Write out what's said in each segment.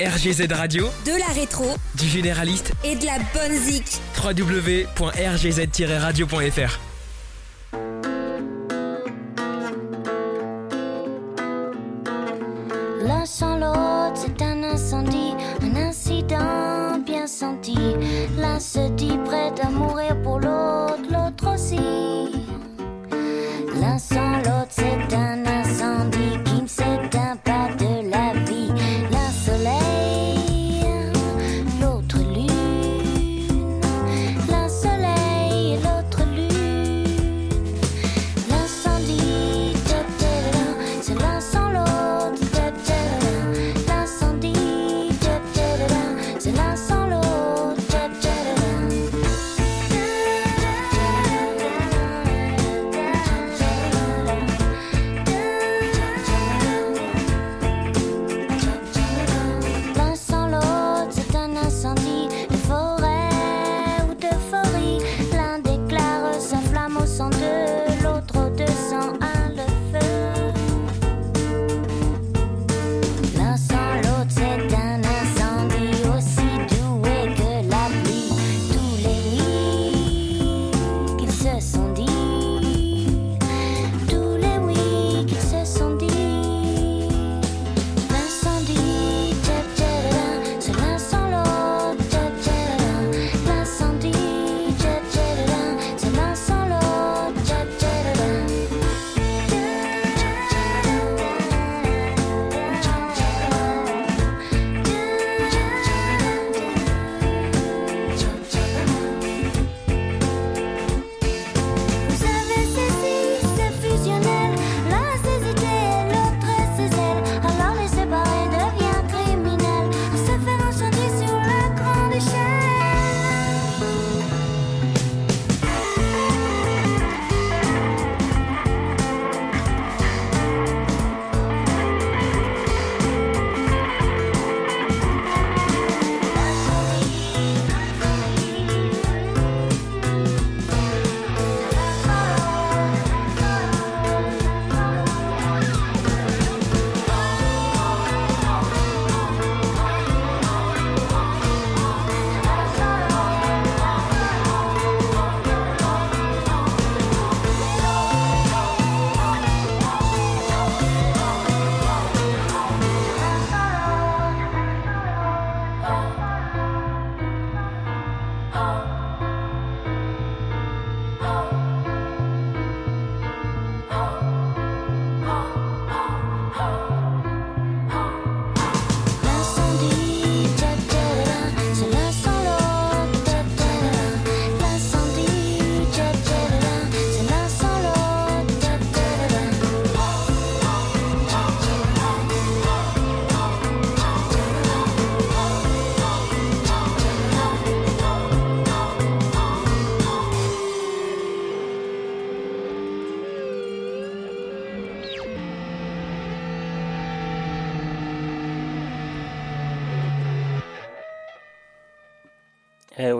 RGZ Radio, de la rétro du généraliste et de la bonne zik. www.rgz-radio.fr. L'un sans l'autre, c'est un incendie, un incident bien senti. L'un se dit prêt à mourir pour l'autre, l'autre aussi. L'un sans l'autre,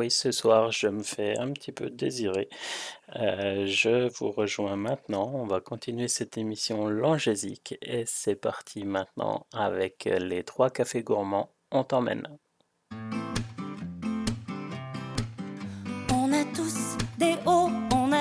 oui, ce soir, je me fais un petit peu désirer. Euh, je vous rejoins maintenant. On va continuer cette émission langésique et c'est parti maintenant avec les trois cafés gourmands. On t'emmène.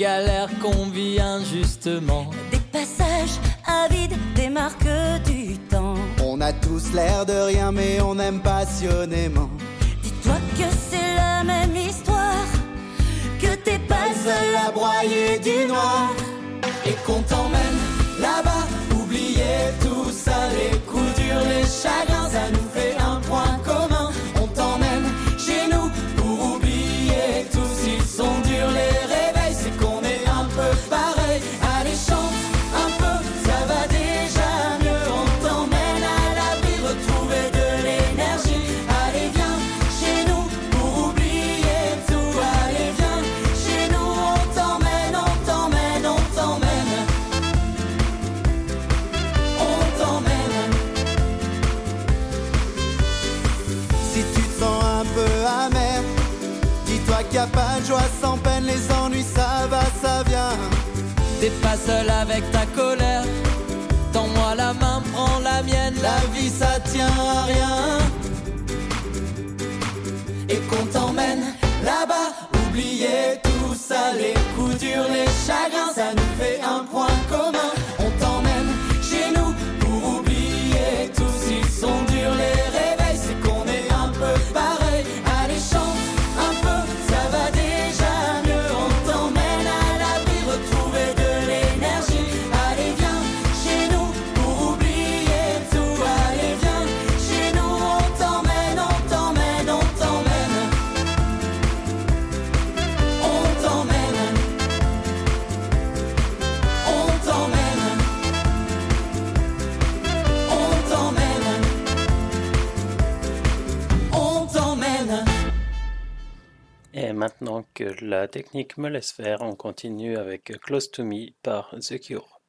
galères qu'on vit injustement. Des passages avides, des marques du temps. On a tous l'air de rien, mais on aime passionnément. Dis-toi que c'est la même histoire, que t'es pas le seul à broyer du noir. Et qu'on t'emmène là-bas, oublier tout ça, les coups durs, les chagrins, ça nous T'es pas seul avec ta colère. Tends-moi la main, prends la mienne. La vie ça tient à rien. Maintenant que la technique me laisse faire, on continue avec Close to Me par The Cure.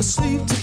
asleep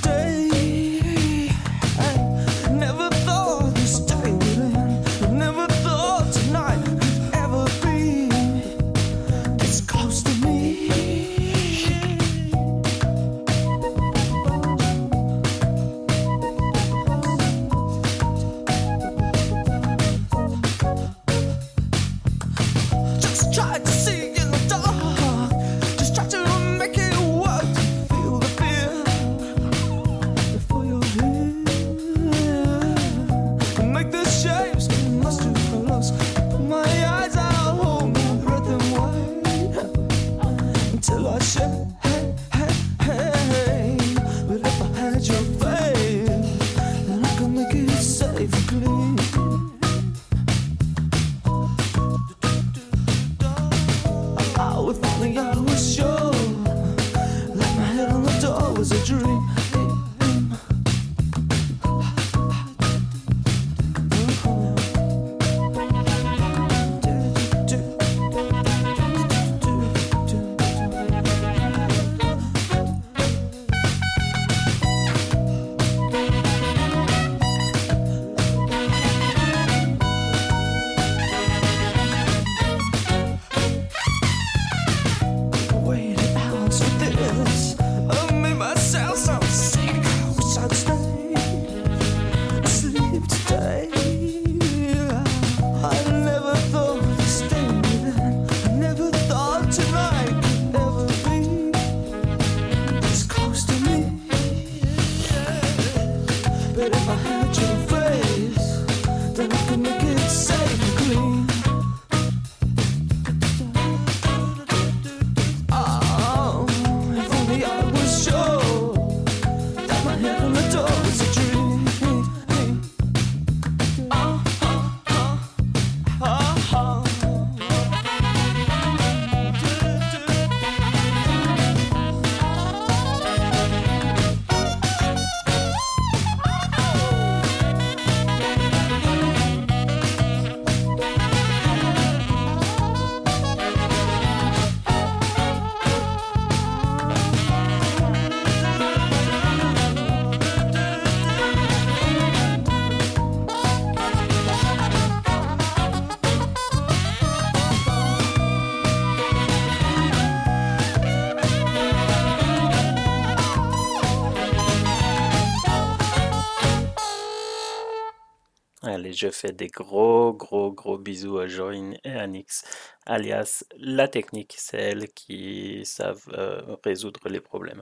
je fais des gros, gros, gros bisous à Jorine et à Nix, alias la technique, c'est elles qui savent euh, résoudre les problèmes.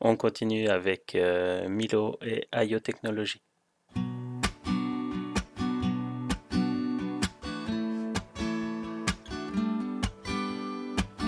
On continue avec euh, Milo et IO Technology.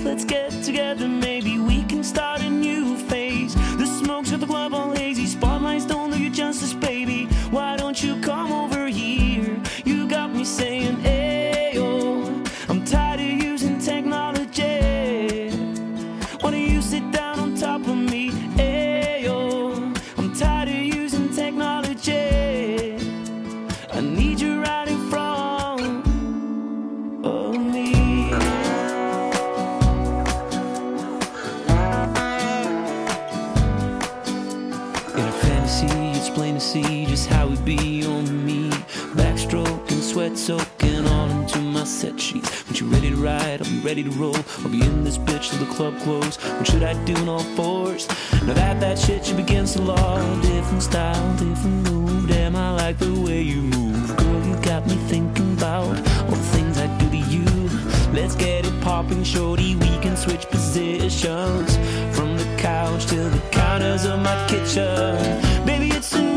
craze. Let's get together, maybe we can start a new phase. The smoke's at the club all hazy. Spotlights don't do you justice, baby. Why don't you come over here? You got me saying, Ayo. Ride, I'll be ready to roll. I'll be in this bitch till the club close. What should I do in all fours? Now that that shit should begins to law. Different style, different move. Damn, I like the way you move. Girl, you got me thinking about all the things I do to you. Let's get it popping, shorty. We can switch positions from the couch to the counters of my kitchen. Baby, it's a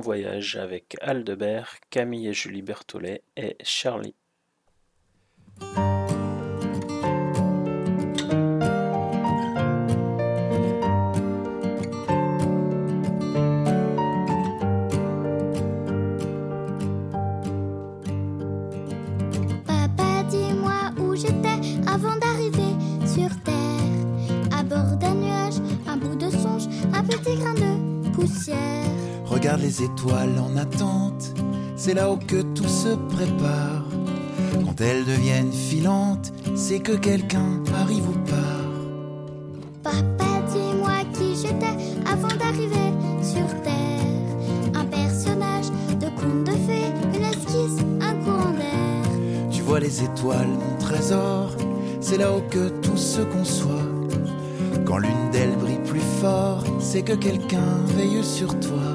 voyage avec Aldebert, Camille et Julie Berthollet et Charlie. Papa, dis-moi où j'étais avant d'arriver sur Terre. À bord d'un nuage, un bout de songe, un petit grain de poussière. Regarde les étoiles en attente, c'est là-haut que tout se prépare. Quand elles deviennent filantes, c'est que quelqu'un arrive ou part. Papa, dis-moi qui j'étais avant d'arriver sur Terre. Un personnage de conte de fées, une esquisse, un courant d'air. Tu vois les étoiles, mon trésor, c'est là-haut que tout se conçoit. Quand l'une d'elles brille plus fort, c'est que quelqu'un veille sur toi.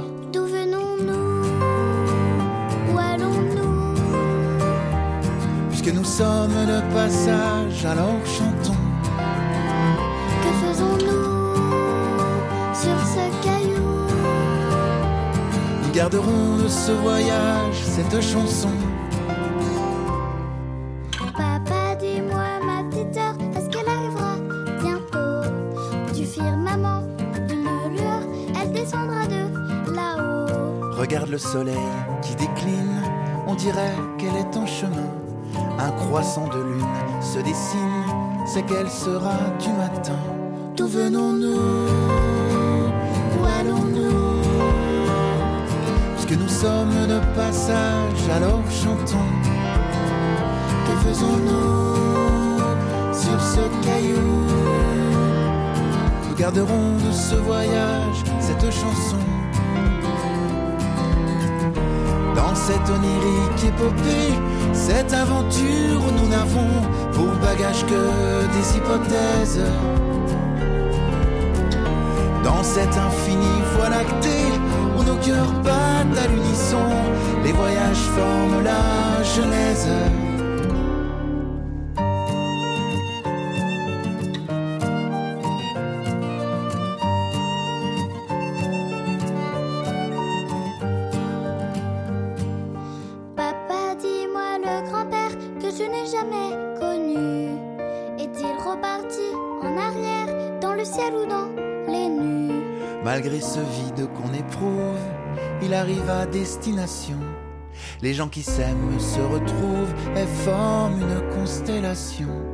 Sommes de passage, alors chantons. Que faisons-nous sur ce caillou? Garderons de ce voyage cette chanson. Papa, dis-moi, ma petite heure, est-ce qu'elle arrivera bientôt? Du firmament, d'une lueur, elle descendra de là-haut. Regarde le soleil qui décline, on dirait qu'elle est en chemin. Un croissant de lune se dessine, c'est qu'elle sera du matin. D'où venons-nous? Où allons-nous? Puisque nous sommes de passage, alors chantons. Que faisons-nous sur ce caillou? Nous garderons de ce voyage cette chanson. Dans cette onirique épopée, cette aventure, nous n'avons pour bagage que des hypothèses. Dans cette infinie voie lactée, où nos cœurs battent à l'unisson, les voyages forment la genèse. Les gens qui s'aiment se retrouvent et forment une constellation.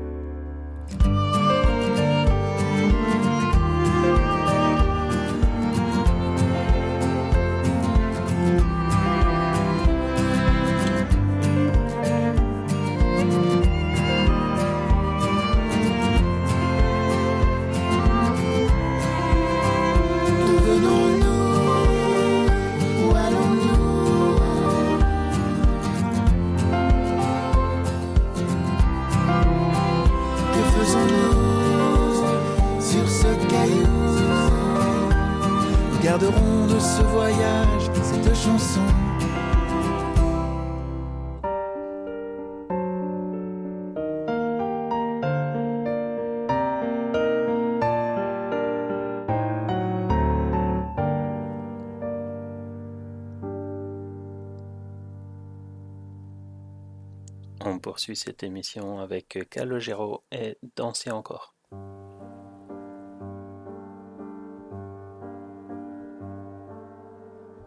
Cette émission avec Calogero et Danser encore.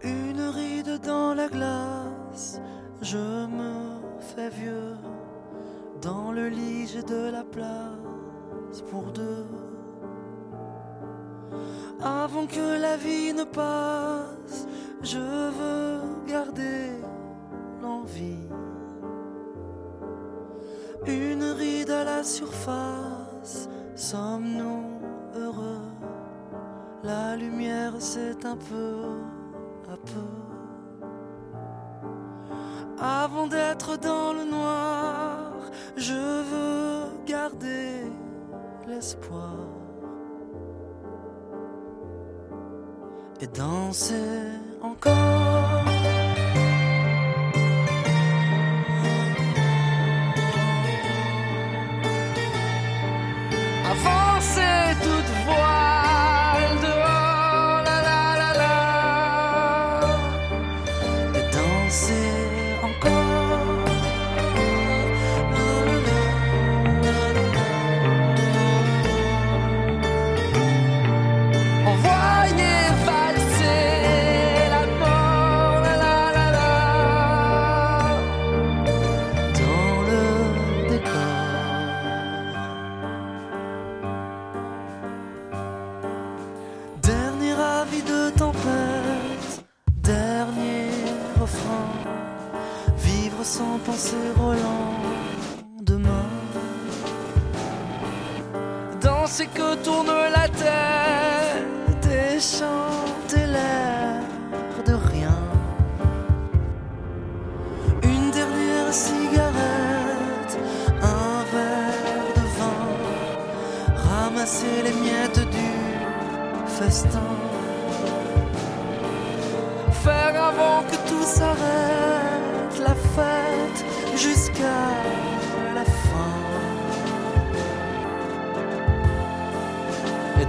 Une ride dans la glace, je me fais vieux. Dans le lit, j'ai de la place pour deux. Avant que la vie ne passe, je veux garder l'envie. Une ride à la surface, sommes-nous heureux? La lumière s'éteint peu à peu. Avant d'être dans le noir, je veux garder l'espoir et danser encore. Que tourne la tête et chanter l'air de rien. Une dernière cigarette, un verre de vin. Ramasser les miettes du festin.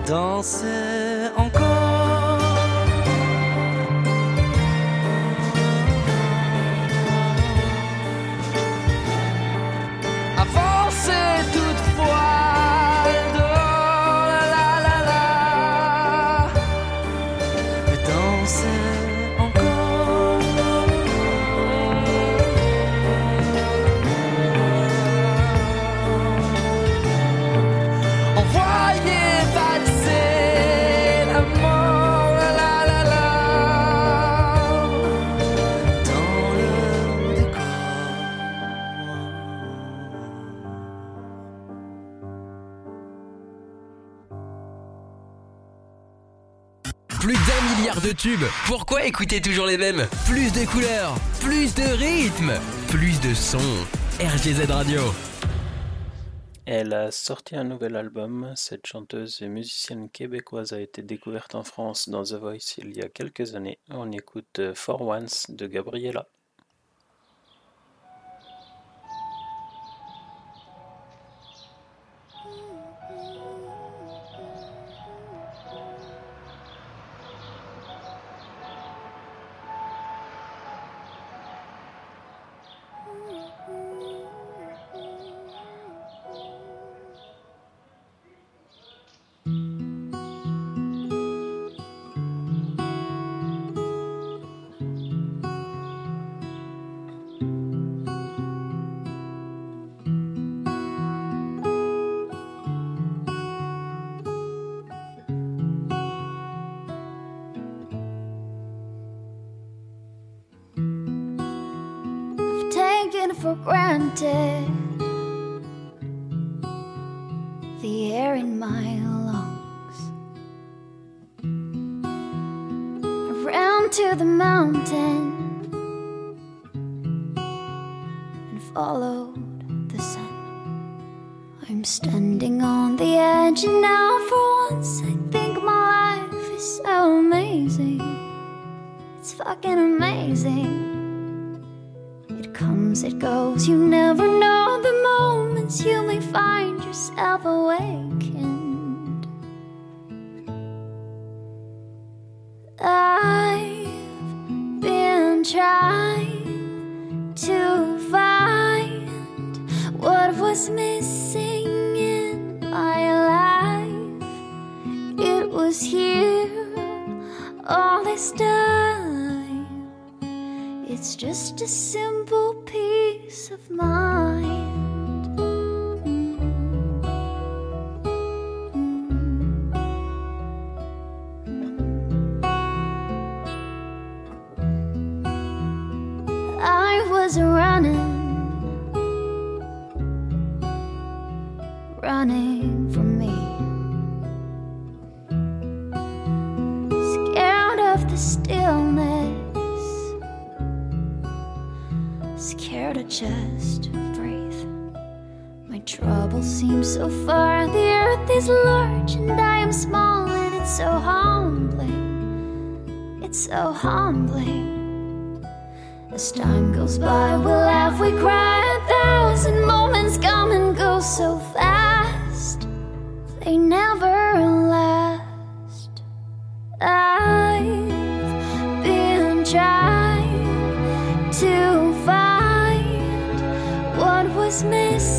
danser encore. Avancer toutefois la la la la, danser encore. Envoyez pas de tubes. Pourquoi écouter toujours les mêmes? Plus de couleurs, plus de rythme, plus de sons. RGZ Radio. Elle a sorti un nouvel album. Cette chanteuse et musicienne québécoise a été découverte en France dans The Voice il y a quelques années. On écoute For Once de Gabriella. Was running, running from me, scared of the stillness scared to just breathe. My trouble seems so far. The earth is large and I am small, and it's so humbling. It's so humbling. As time goes by, we laugh, we cry. A thousand moments come and go so fast. They never last. I've been trying to find what was missing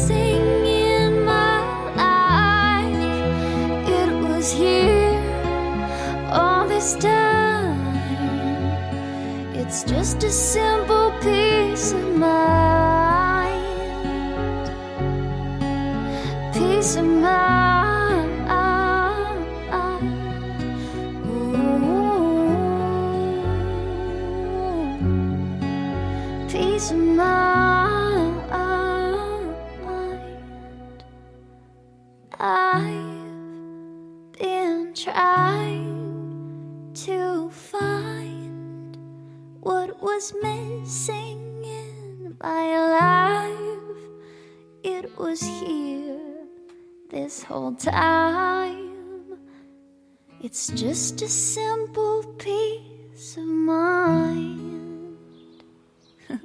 It's just a simple peace of mind. Peace of mind. Ooh. Peace of mind. It's just a simple peace of mind.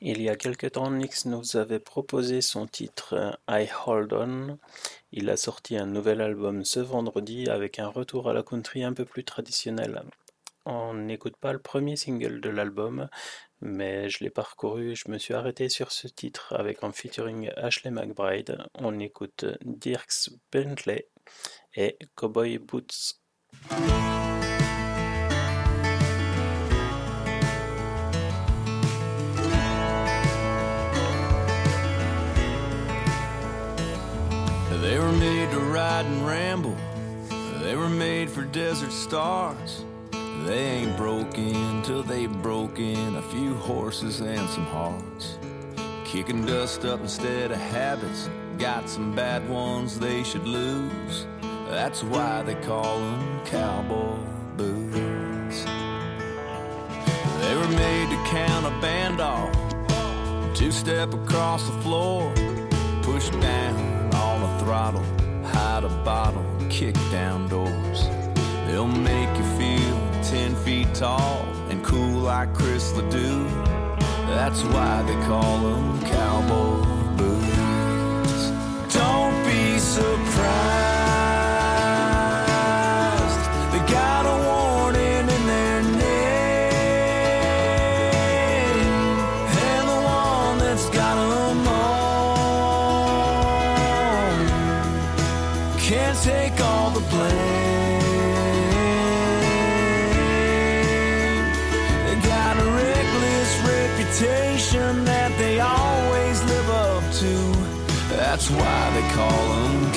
Il y a quelque temps, Nix nous avait proposé son titre I Hold On. Il a sorti un nouvel album ce vendredi avec un retour à la country un peu plus traditionnel. On n'écoute pas le premier single de l'album, mais je l'ai parcouru, je me suis arrêté sur ce titre avec en featuring Ashley McBride. On écoute Dirks Bentley et Cowboy Boots. They were made to ride and ramble. They were made for desert stars. They ain't broken till they broken a few horses and some hearts. Kicking dust up instead of habits. Got some bad ones they should lose. That's why they call them cowboy boots. They were made to count a band off, two step across the floor, push down on the throttle, hide a bottle, kick down doors. They'll make you feel ten feet tall and cool like Chris Ledoux. That's why they call them cowboy boots. Don't be surprised. That's why they call them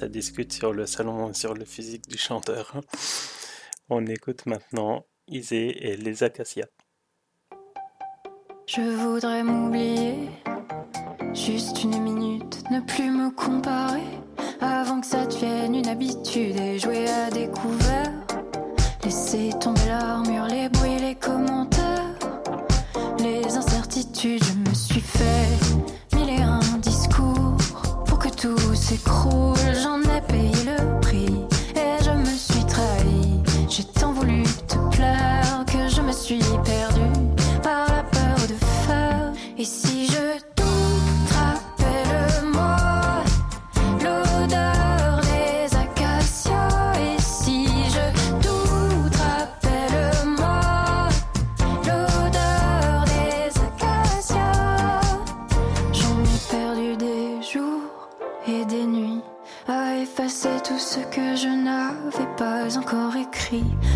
ça discute sur le salon, sur le physique du chanteur. On écoute maintenant Isée et les Acacias. Je voudrais m'oublier, juste une minute, ne plus me comparer, avant que ça devienne une habitude et jouer à découvert. Laisser tomber l'armure, les bruits, les commentaires, les incertitudes, je me suis fait J'en ai payé le prix et je me suis trahi. J'ai tant voulu te plaire que je me suis perdue par la peur de faire. Et si tree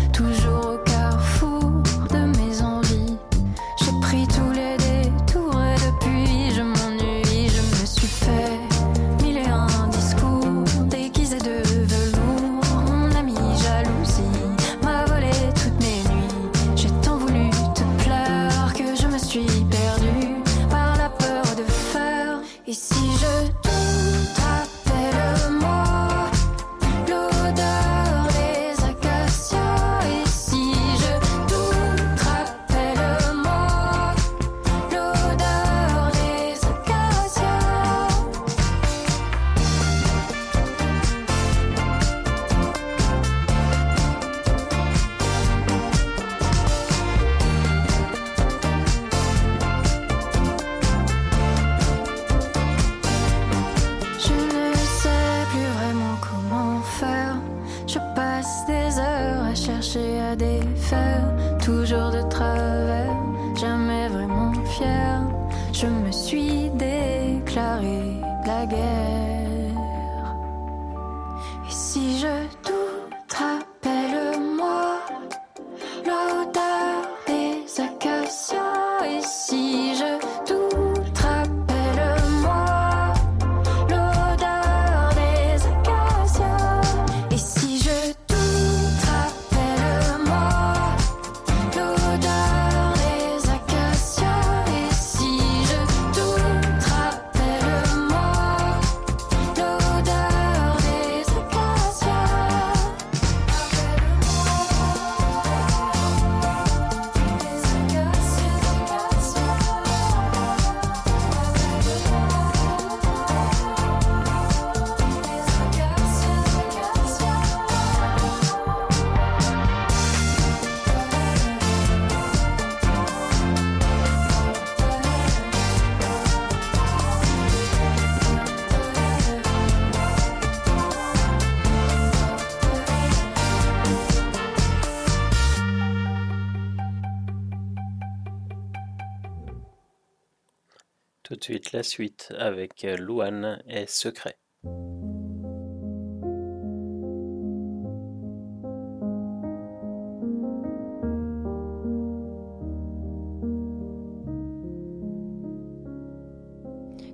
la suite avec euh, Louane et Secret.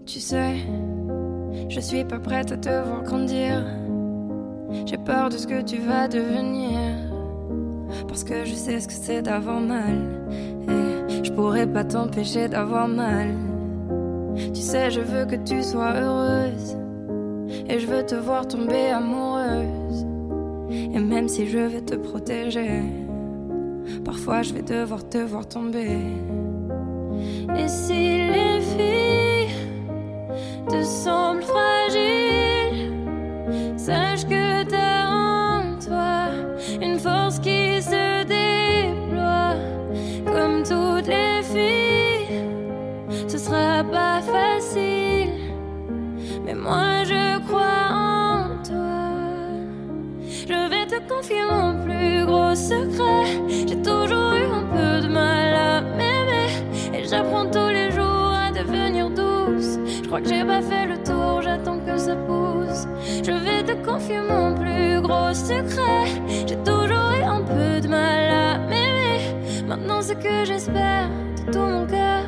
Tu sais, je suis pas prête à te voir grandir. J'ai peur de ce que tu vas devenir. Parce que je sais ce que c'est d'avoir mal. Et je pourrais pas t'empêcher d'avoir mal. Tu sais, je veux que tu sois heureuse. Et je veux te voir tomber amoureuse. Et même si je vais te protéger, parfois je vais devoir te voir tomber. Et si les filles te semblent fragiles, sache que moi je crois en toi. Je vais te confier mon plus gros secret. J'ai toujours eu un peu de mal à m'aimer et j'apprends tous les jours à devenir douce. Je crois que j'ai pas fait le tour, j'attends que ça pousse. Je vais te confier mon plus gros secret. J'ai toujours eu un peu de mal à m'aimer. Maintenant, ce que j'espère de tout mon cœur,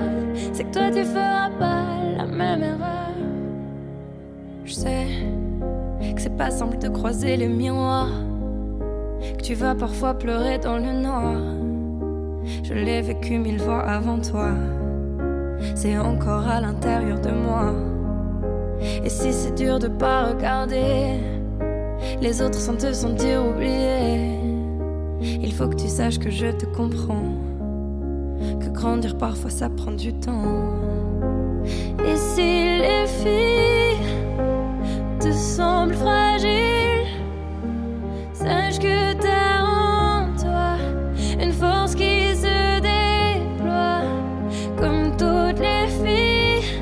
c'est que toi tu feras pas la même erreur. Que c'est pas simple de croiser les miroirs, que tu vas parfois pleurer dans le noir. Je l'ai vécu mille fois avant toi, c'est encore à l'intérieur de moi. Et si c'est dur de pas regarder les autres sans te sentir oublié, il faut que tu saches que je te comprends, que grandir parfois ça prend du temps. Et si les filles te semblent fragiles, sache que t'as en toi une force qui se déploie comme toutes les filles.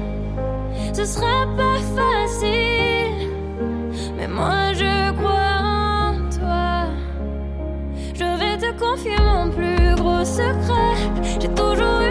Ce sera pas facile, mais moi je crois en toi. Je vais te confier mon plus gros secret. J'ai toujours eu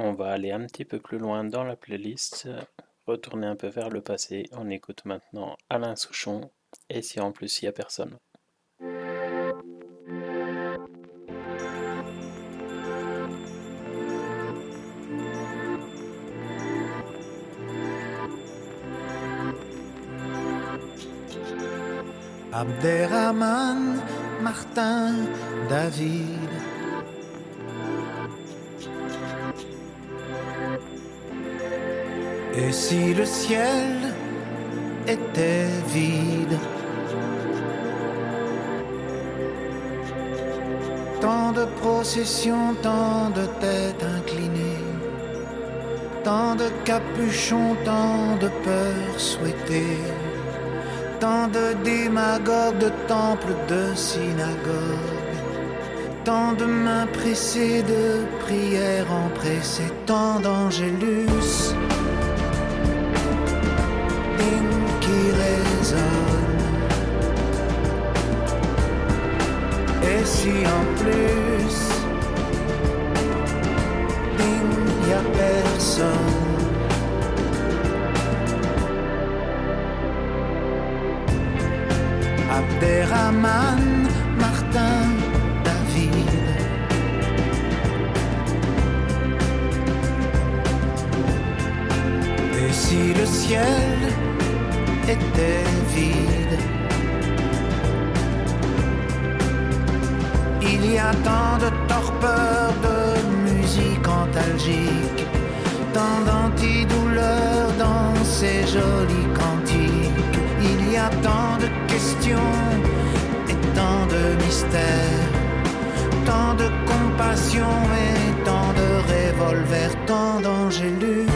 On va aller un petit peu plus loin dans la playlist, retourner un peu vers le passé. On écoute maintenant Alain Souchon. Et si en plus il n'y a personne? Abderrahman, Martin, David. Et si le ciel était vide? Tant de processions, tant de têtes inclinées, tant de capuchons, tant de peurs souhaitées, tant de démagogues, de temples, de synagogues, tant de mains pressées, de prières empressées, tant d'angélus Et si en plus, il n'y a personne. Abderrahman, Martin, David. Et si le ciel était vide? Ces jolis cantiques. Il y a tant de questions et tant de mystères, tant de compassion et tant de revolvers, tant d'angélus.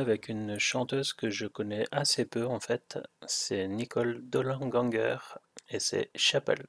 Avec une chanteuse que je connais assez peu en fait, c'est Nicole Dolanganger et c'est Chapelle.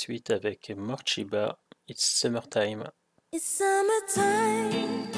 Suite avec Morchiba, It's Summertime. It's summertime,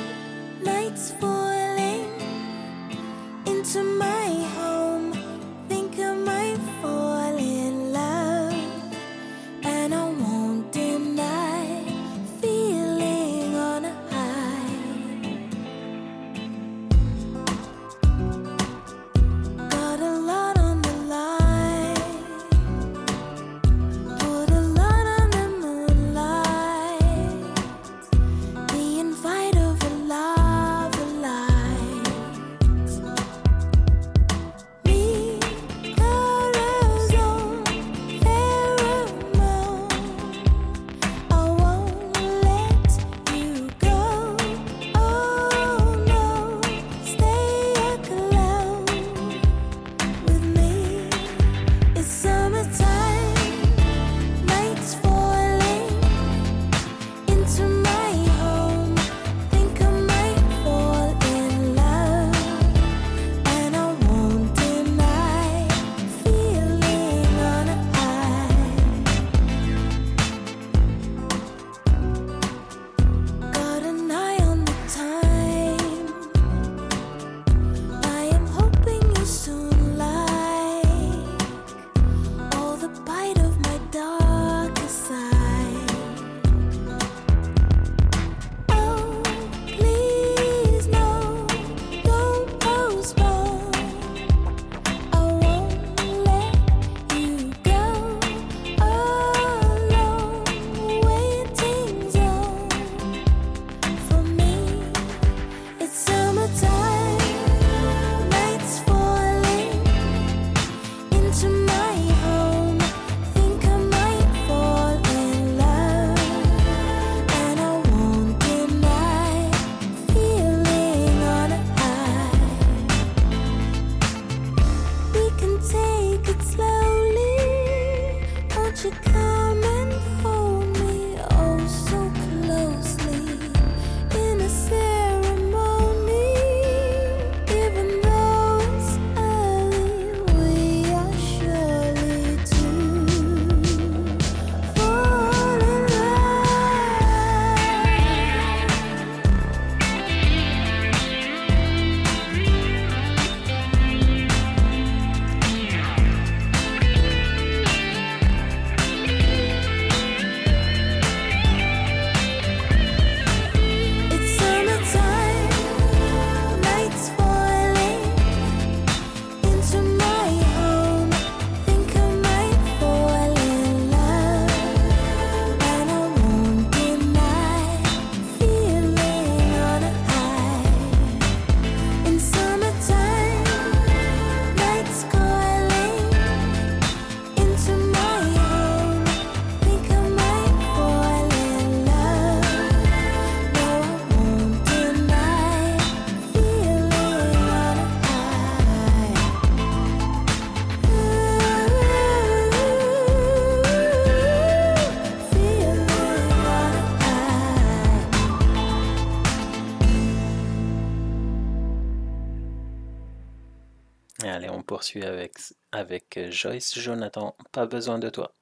poursuit avec, avec euh, Joyce. Jonathan, pas besoin de toi.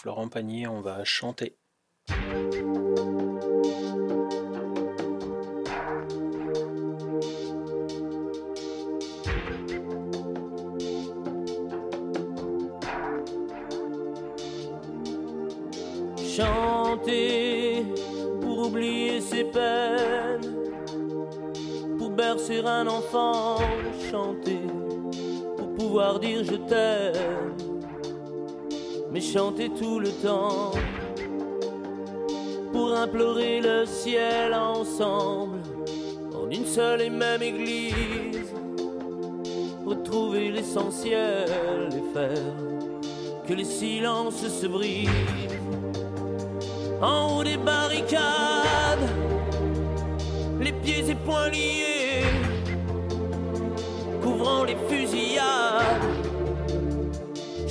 Florent Pagnier, on va chanter. Chanter pour oublier ses peines, pour bercer un enfant, chanter pour pouvoir dire je t'aime chanter tout le temps pour implorer le ciel ensemble en une seule et même église. Retrouver l'essentiel et faire que les silences se brisent en haut des barricades, les pieds et poings liés.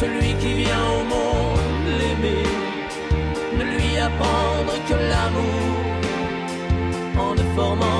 celui qui vient au monde l'aimer, ne lui apprendre que l'amour en ne formant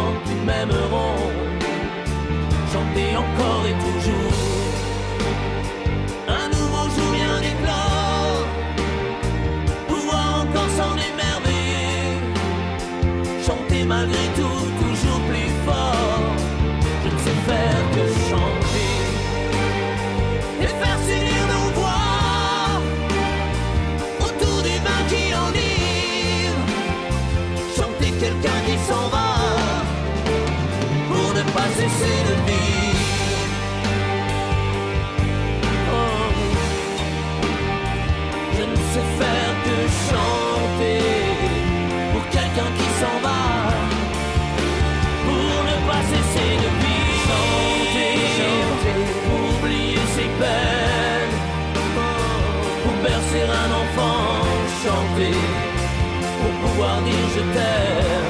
un enfant, chanter, pour pouvoir dire je t'aime,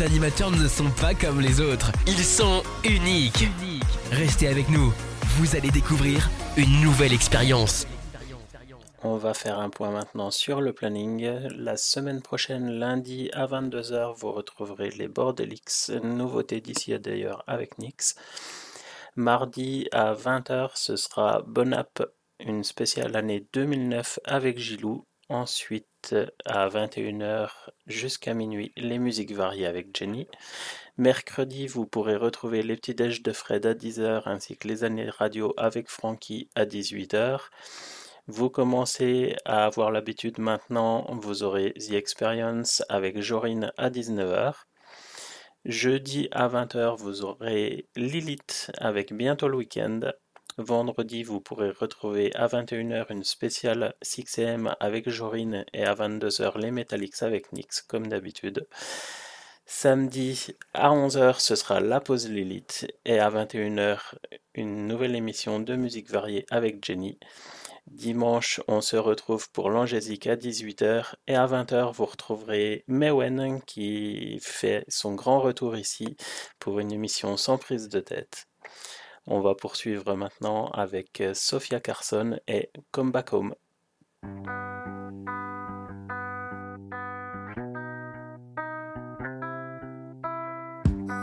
nos animateurs ne sont pas comme les autres. Ils sont uniques. Restez avec nous. Vous allez découvrir une nouvelle expérience. On va faire un point maintenant sur le planning. La semaine prochaine, lundi à 22h, vous retrouverez les Bordelix, nouveauté d'ici d'ailleurs avec Nix. Mardi à 20h, ce sera Bonap, une spéciale année 2009 avec Gilou. Ensuite, à 21h jusqu'à minuit, les musiques variées avec Jenny. Mercredi, vous pourrez retrouver les petits déj de Fred à 10h ainsi que les années radio avec Frankie à 18h. Vous commencez à avoir l'habitude maintenant, vous aurez The Experience avec Jorine à 19h. Jeudi à 20h, vous aurez Lilith avec Bientôt le week-end. Vendredi, vous pourrez retrouver à 21h une spéciale 6M avec Jorine et à 22h les Metallics avec Nix comme d'habitude. Samedi à 11h, ce sera la pause Lilith et à 21h, une nouvelle émission de musique variée avec Jenny. Dimanche, on se retrouve pour l'Angésique à 18h et à 20h, vous retrouverez Mewen qui fait son grand retour ici pour une émission sans prise de tête. On va poursuivre maintenant avec euh, Sophia Carson et Come Back Home.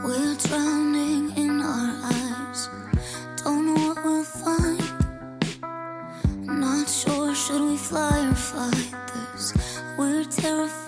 We're drowning in our eyes. Don't know what we'll find. Not sure should we fly or fight this. We're terrified,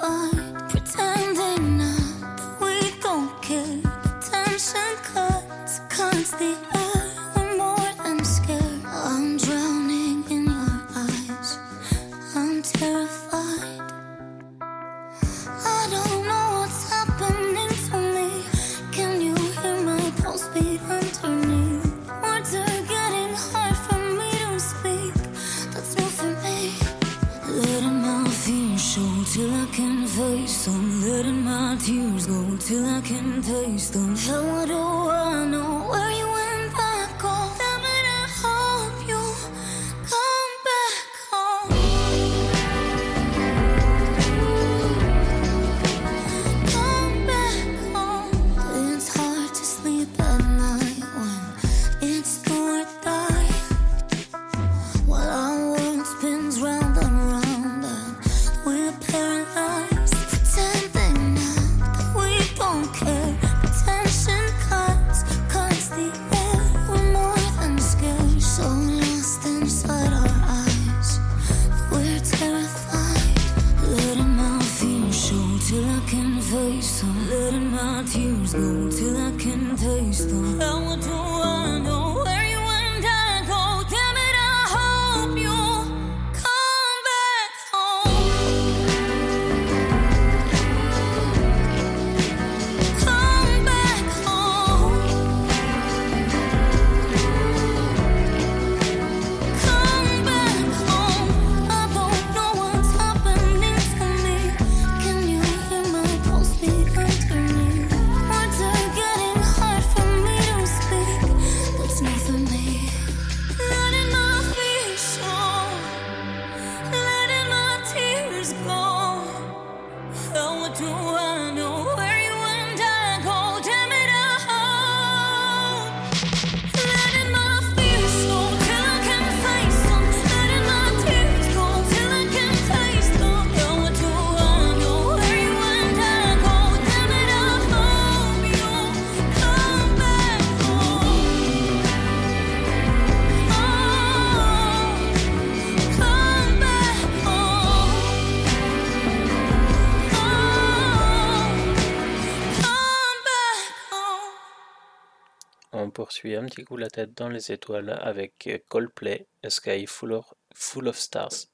suis un petit coup la tête dans les étoiles avec Coldplay, Sky Full of Stars.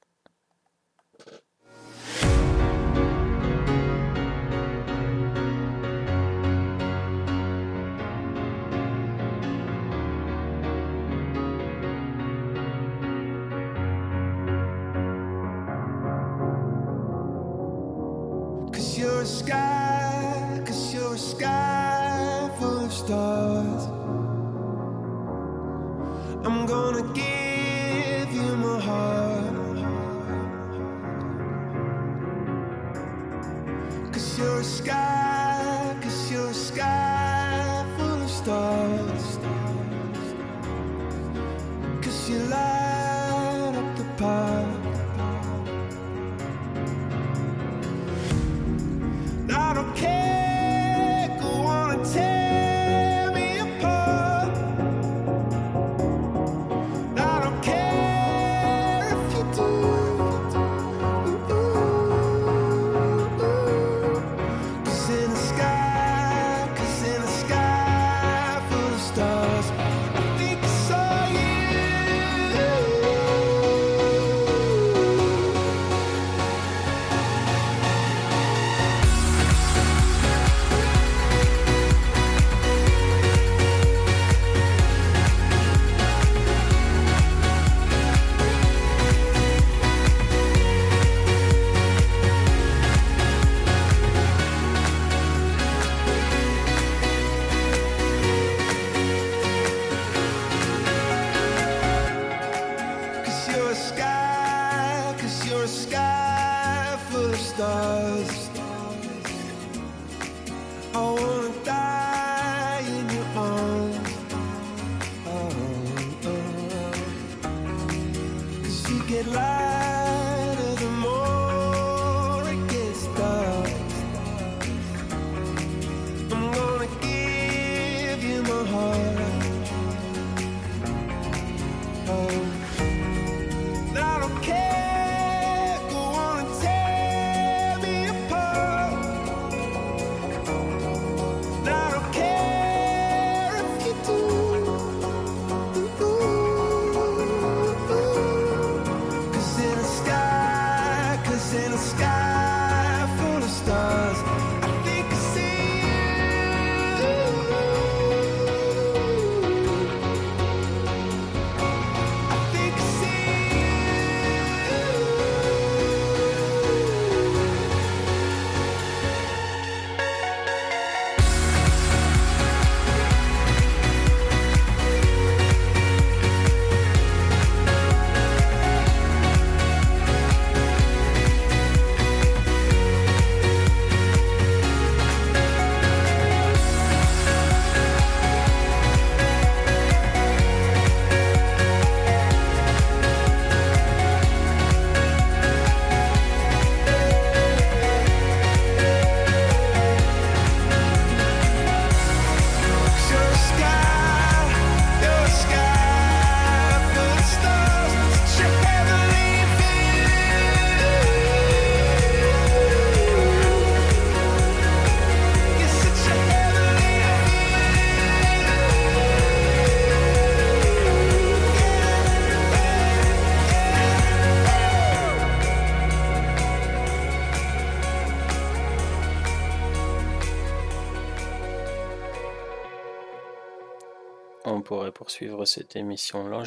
suivre cette émission-là,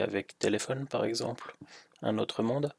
avec Téléphone par exemple, Un autre monde?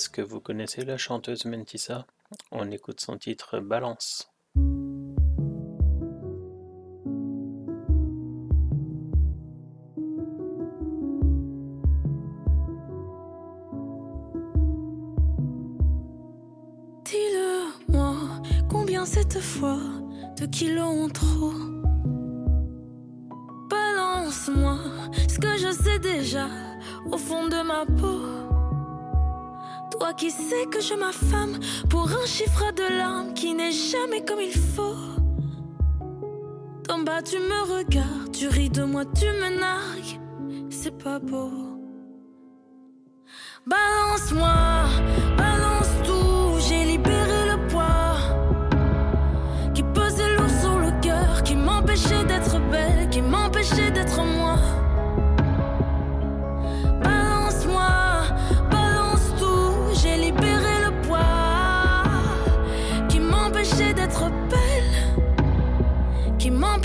Est-ce que vous connaissez la chanteuse Mentissa? On écoute son titre Balance. Dis-le-moi, combien cette fois de kilos en trop? Balance-moi ce que je sais déjà au fond de ma peau. Toi qui sais que je m'affame pour un chiffre de larmes qui n'est jamais comme il faut. D'en bas tu me regardes, tu ris de moi, tu me nargues, c'est pas beau. Balance-moi, balance tout, j'ai libéré le poids qui pesait lourd sur le cœur, qui m'empêchait d'être belle, qui m'empêchait d'être moi.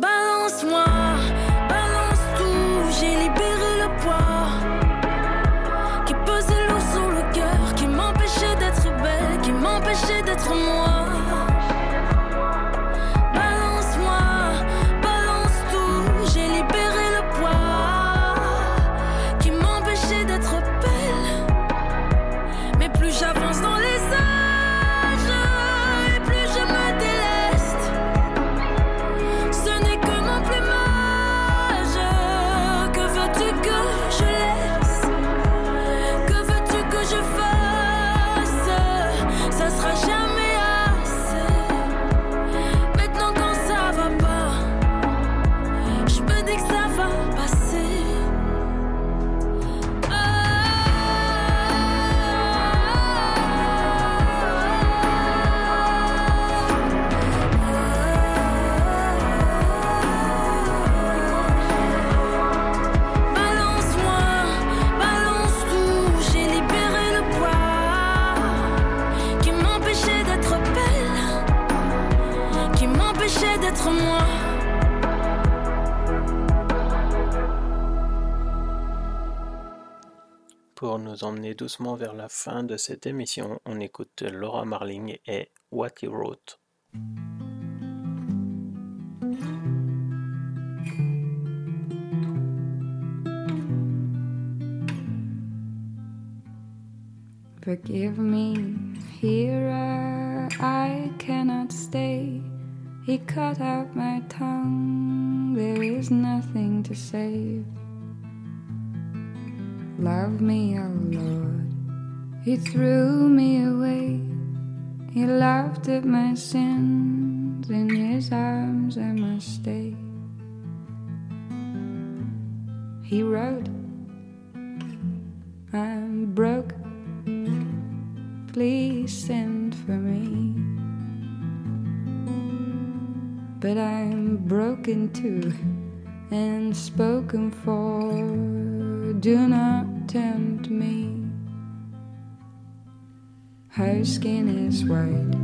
Balance-moi, balance tout, j'ai libéré le poids qui pesait lourd sur le cœur, qui m'empêchait d'être belle, qui m'empêchait d'être moi. Doucement vers la fin de cette émission, on écoute Laura Marling et What He Wrote. Forgive me, here I cannot stay. He cut out my tongue, there is nothing to save. Love me, oh Lord, He threw me away. He laughed at my sins, in His arms I must stay. He wrote, I'm broke please send for me. But I'm broken too and spoken for. Do not tempt me. Her skin is white,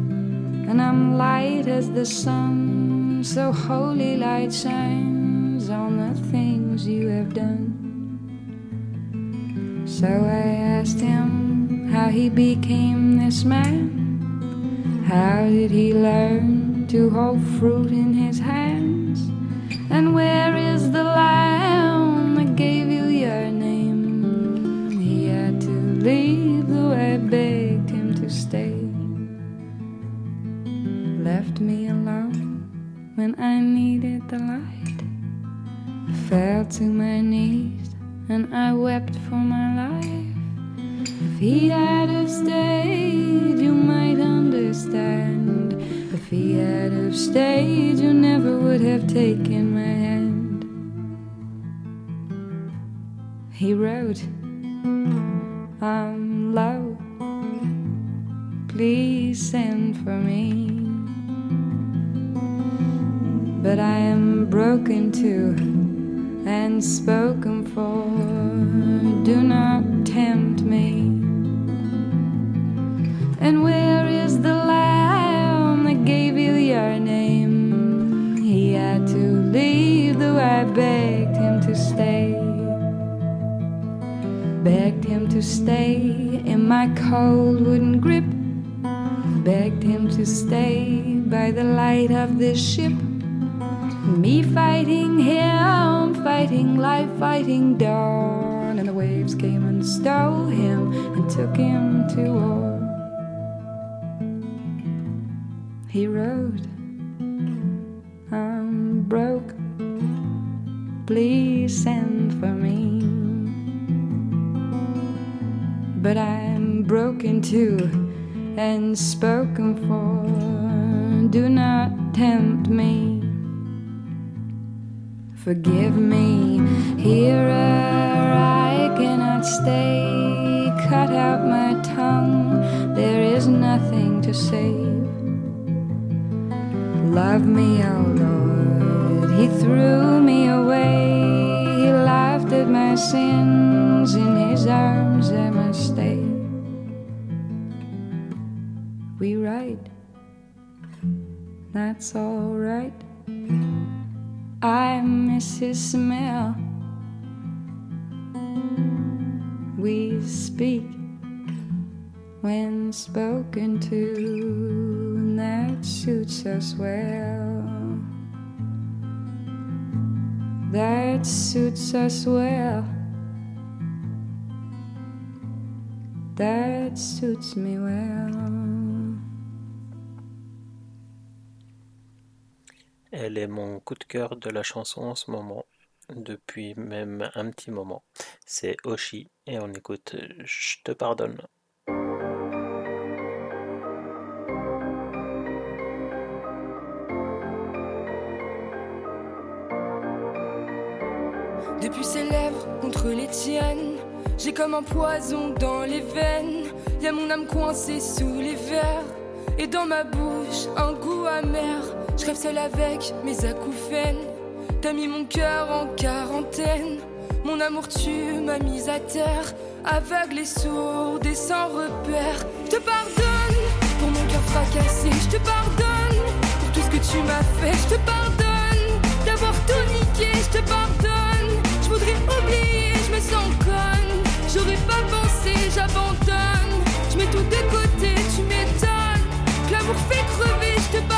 and I'm light as the sun. So holy light shines on the things you have done. So I asked him how he became this man. How did he learn to hold fruit in his hands? And where is the lamb leave, though I begged him to stay. Left me alone when I needed the light. Fell to my knees and I wept for my life. If he had have stayed, you might understand. If he had have stayed, you never would have taken my hand. He wrote, Um, I'm low please send for me. But I am broken too and spoken for. Do not tempt me. And where is the lamb that gave you your name? He had to leave, though I begged him to stay. To stay in my cold wooden grip. Begged him to stay by the light of this ship. Me fighting him, fighting life, fighting dawn. And the waves came and stole him and took him to war. He rode, I'm broke. Please send for me. But I'm broken too and spoken for. Do not tempt me. Forgive me, here I cannot stay. Cut out my tongue, there is nothing to save. Love me, oh Lord, He threw me away. He laughed at my sins, in His arms stay. We ride, that's alright. I miss his smell. We speak when spoken to, and that suits us well. That suits us well. That suits me well. Elle est mon coup de cœur de la chanson en ce moment, depuis même un petit moment. C'est Oshi et on écoute Je te pardonne. Depuis ses lèvres contre les tiennes, j'ai comme un poison dans les veines. Y a mon âme coincée sous les verres. Et dans ma bouche, un goût amer. Je rêve seul avec mes acouphènes. T'as mis mon cœur en quarantaine. Mon amour, tu m'as mise à terre. Aveugle et sourde et sans repère. Je te pardonne pour mon cœur fracassé. Je te pardonne pour tout ce que tu m'as fait. Je te pardonne d'avoir tout niqué. Je te pardonne. Je voudrais oublier, J'aurais pas pensé, j'abandonne. Je mets tout de côté, tu m'étonnes. L'amour fait crever, je te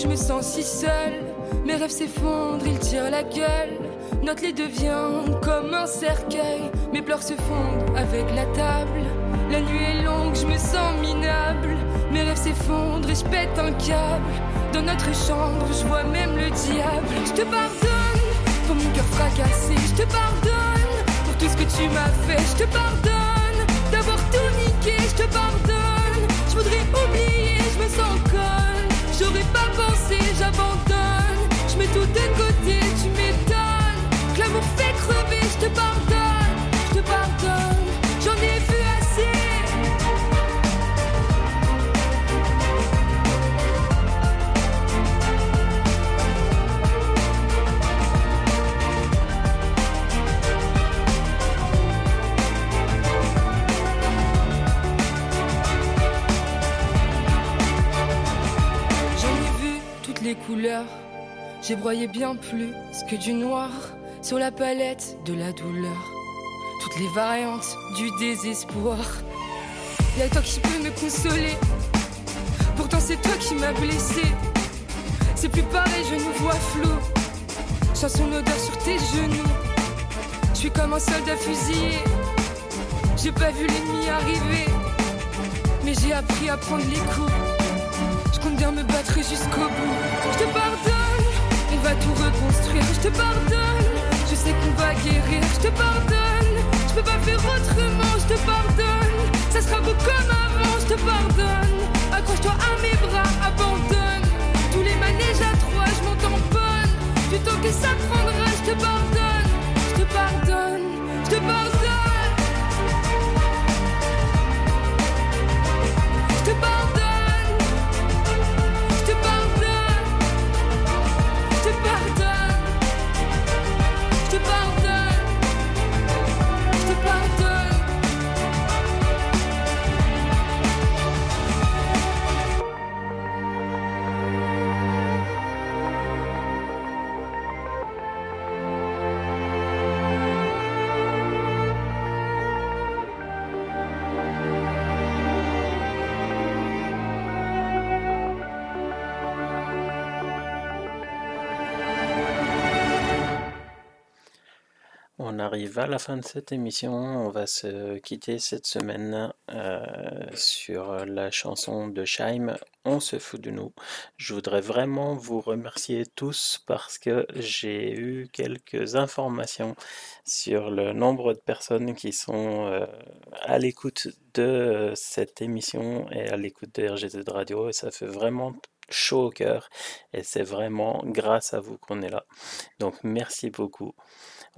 je me sens si seule. Mes rêves s'effondrent, ils tirent la gueule. Notre lit devient comme un cercueil. Mes pleurs se fondent avec la table. La nuit est longue, je me sens minable. Mes rêves s'effondrent et je pète un câble. Dans notre chambre, je vois même le diable. Je te pardonne pour mon cœur fracassé. Je te pardonne pour tout ce que tu m'as fait. Je te pardonne d'avoir tout niqué. Je te pardonne. Je voudrais oublier, je me sens Je mets tout de côté, tu m'étonnes. Que l'amour fait crever, je te pardonne. J'ai broyé bien plus que du noir sur la palette de la douleur. Toutes les variantes du désespoir. Y'a toi qui peux me consoler. Pourtant c'est toi qui m'as blessé. C'est plus pareil, je nous vois flou. Sens son odeur sur tes genoux. Je suis comme un soldat fusillé. J'ai pas vu l'ennemi arriver. Mais j'ai appris à prendre les coups. Je compte bien me battre jusqu'au bout. Je te pardonne je sais qu'on va guérir, je te pardonne. Je peux pas faire autrement, je te pardonne. Ça sera beau comme avant, je te pardonne. Accroche-toi à mes bras, abandonne. Tous les manèges à trois, je m'en tamponne. Du temps que ça prendra, je te pardonne. Je te pardonne, je te pardonne. Arrive à la fin de cette émission. On va se quitter cette semaine euh, sur la chanson de Scheim, On se fout de nous. Je voudrais vraiment vous remercier tous parce que j'ai eu quelques informations sur le nombre de personnes qui sont euh, à l'écoute de cette émission et à l'écoute de RGZ Radio et ça fait vraiment chaud au cœur et c'est vraiment grâce à vous qu'on est là. Donc merci beaucoup.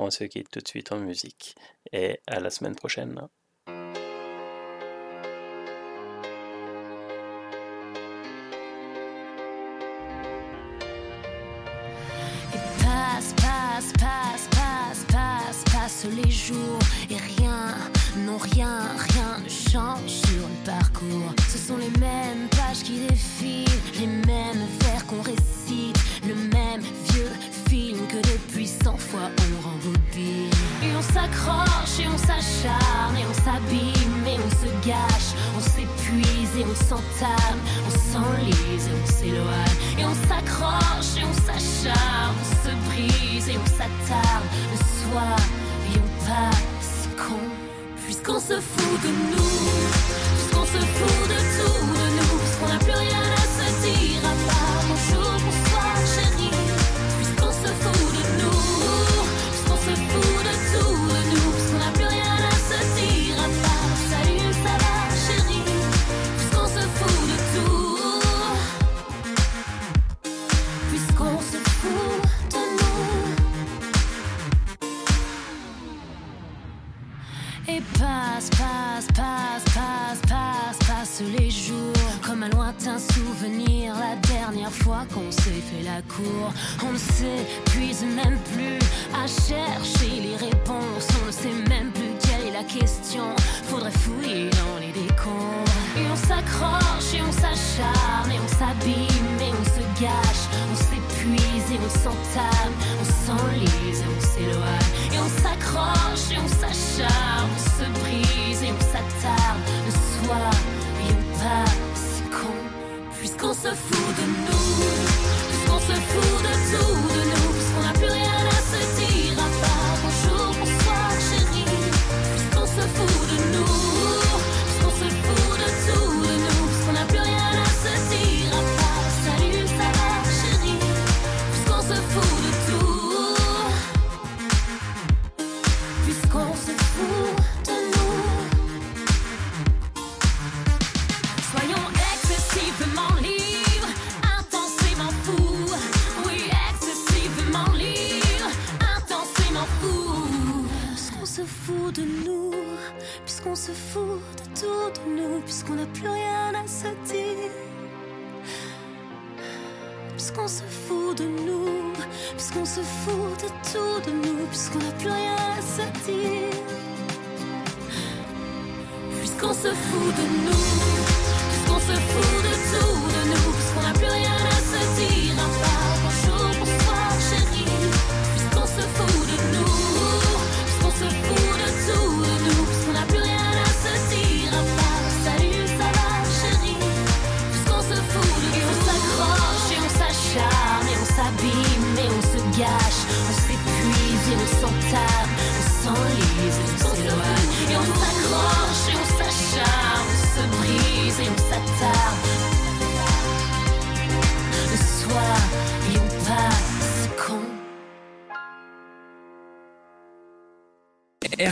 On se quitte tout de suite en musique et à la semaine prochaine. Passe, passe, passe, passe, passe, passe les jours et rien, non rien, rien ne change sur le parcours. Ce sont les mêmes pages qui défilent, les mêmes et on s'abîme et on se gâche, on s'épuise et on s'entame, on s'enlise et on s'éloigne. Et on s'accroche et on s'acharne, on se brise et on s'attarde. Le soir, et on passe con, puisqu'on se fout de nous, puisqu'on se fout de tout de nous, puisqu'on n'a plus rien à se dire à part